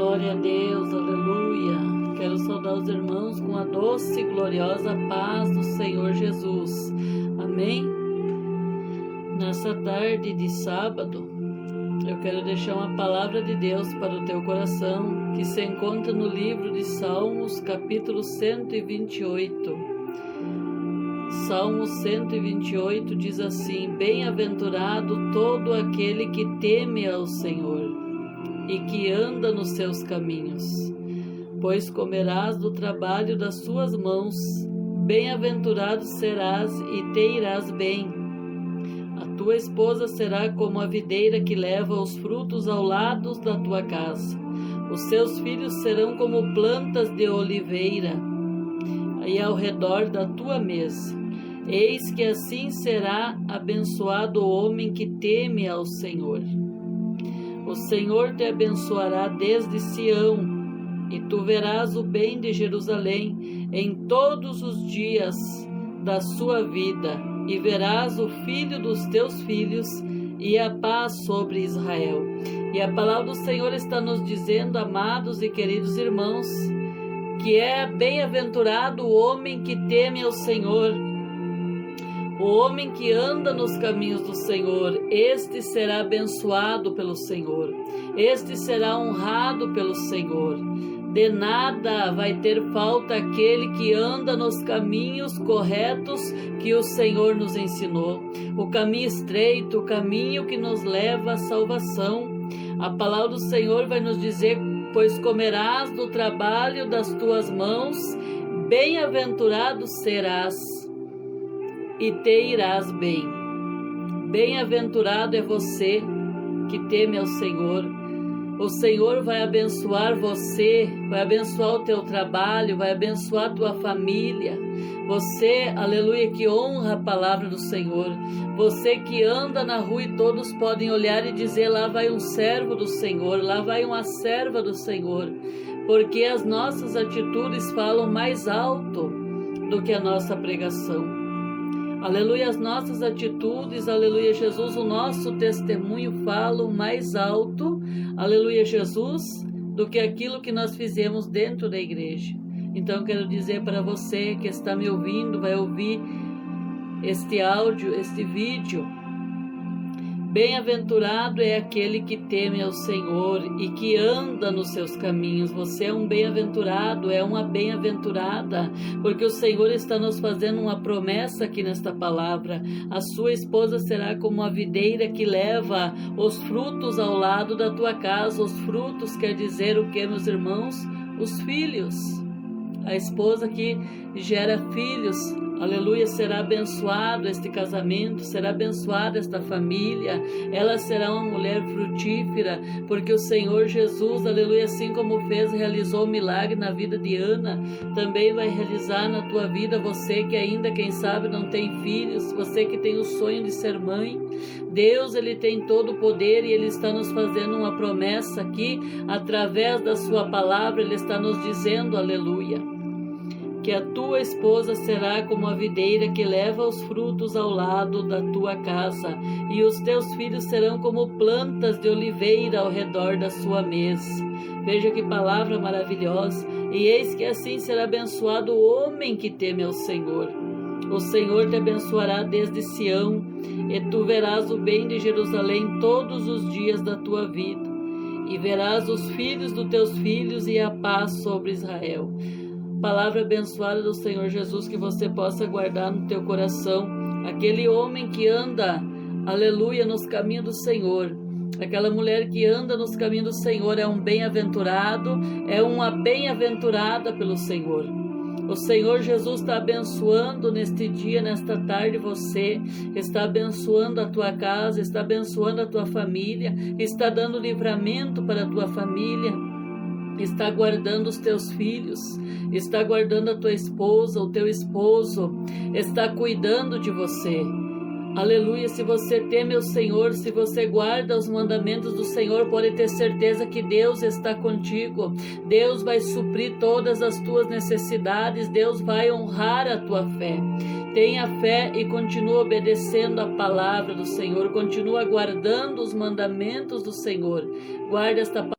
Glória a Deus, aleluia. Quero saudar os irmãos com a doce e gloriosa paz do Senhor Jesus. Amém? Nessa tarde de sábado, eu quero deixar uma palavra de Deus para o teu coração, que se encontra no livro de Salmos, capítulo 128. Salmo 128 diz assim: Bem-aventurado todo aquele que teme ao Senhor e que anda nos seus caminhos, pois comerás do trabalho das suas mãos, bem-aventurado serás e te irás bem. A tua esposa será como a videira que leva os frutos ao lado da tua casa. Os seus filhos serão como plantas de oliveira e ao redor da tua mesa. Eis que assim será abençoado o homem que teme ao Senhor. O Senhor te abençoará desde Sião, e tu verás o bem de Jerusalém em todos os dias da sua vida, e verás o filho dos teus filhos e a paz sobre Israel. E a palavra do Senhor está nos dizendo, amados e queridos irmãos, que é bem-aventurado o homem que teme ao Senhor o homem que anda nos caminhos do Senhor, este será abençoado pelo Senhor, este será honrado pelo Senhor. De nada vai ter falta aquele que anda nos caminhos corretos que o Senhor nos ensinou. O caminho estreito, o caminho que nos leva à salvação. A palavra do Senhor vai nos dizer: Pois comerás do trabalho das tuas mãos, bem-aventurado serás e te irás bem. Bem-aventurado é você que teme ao Senhor. O Senhor vai abençoar você, vai abençoar o teu trabalho, vai abençoar a tua família. Você, aleluia, que honra a palavra do Senhor. Você que anda na rua e todos podem olhar e dizer: lá vai um servo do Senhor, lá vai uma serva do Senhor. Porque as nossas atitudes falam mais alto do que a nossa pregação. Aleluia, as nossas atitudes, aleluia, Jesus, o nosso testemunho falam mais alto, aleluia, Jesus, do que aquilo que nós fizemos dentro da igreja. Então, quero dizer para você que está me ouvindo, vai ouvir este áudio, este vídeo, Bem-aventurado é aquele que teme ao Senhor e que anda nos seus caminhos. Você é um bem-aventurado, é uma bem-aventurada, porque o Senhor está nos fazendo uma promessa aqui nesta palavra. A sua esposa será como a videira que leva os frutos ao lado da tua casa. Os frutos quer dizer o que, meus irmãos? Os filhos. A esposa que gera filhos, Aleluia, será abençoado este casamento, será abençoada esta família, ela será uma mulher frutífera, porque o Senhor Jesus, aleluia, assim como fez, realizou o milagre na vida de Ana, também vai realizar na tua vida, você que ainda, quem sabe, não tem filhos, você que tem o sonho de ser mãe. Deus, ele tem todo o poder e ele está nos fazendo uma promessa aqui, através da sua palavra, ele está nos dizendo, aleluia que a tua esposa será como a videira que leva os frutos ao lado da tua casa, e os teus filhos serão como plantas de oliveira ao redor da sua mesa. Veja que palavra maravilhosa! E eis que assim será abençoado o homem que teme ao Senhor. O Senhor te abençoará desde Sião, e tu verás o bem de Jerusalém todos os dias da tua vida, e verás os filhos dos teus filhos e a paz sobre Israel. Palavra abençoada do Senhor Jesus que você possa guardar no teu coração. Aquele homem que anda, aleluia, nos caminhos do Senhor. Aquela mulher que anda nos caminhos do Senhor é um bem-aventurado, é uma bem-aventurada pelo Senhor. O Senhor Jesus está abençoando neste dia, nesta tarde, você, está abençoando a tua casa, está abençoando a tua família, está dando livramento para a tua família está guardando os teus filhos, está guardando a tua esposa, o teu esposo, está cuidando de você. Aleluia, se você teme o Senhor, se você guarda os mandamentos do Senhor, pode ter certeza que Deus está contigo. Deus vai suprir todas as tuas necessidades, Deus vai honrar a tua fé. Tenha fé e continua obedecendo a palavra do Senhor, continua guardando os mandamentos do Senhor. Guarda esta palavra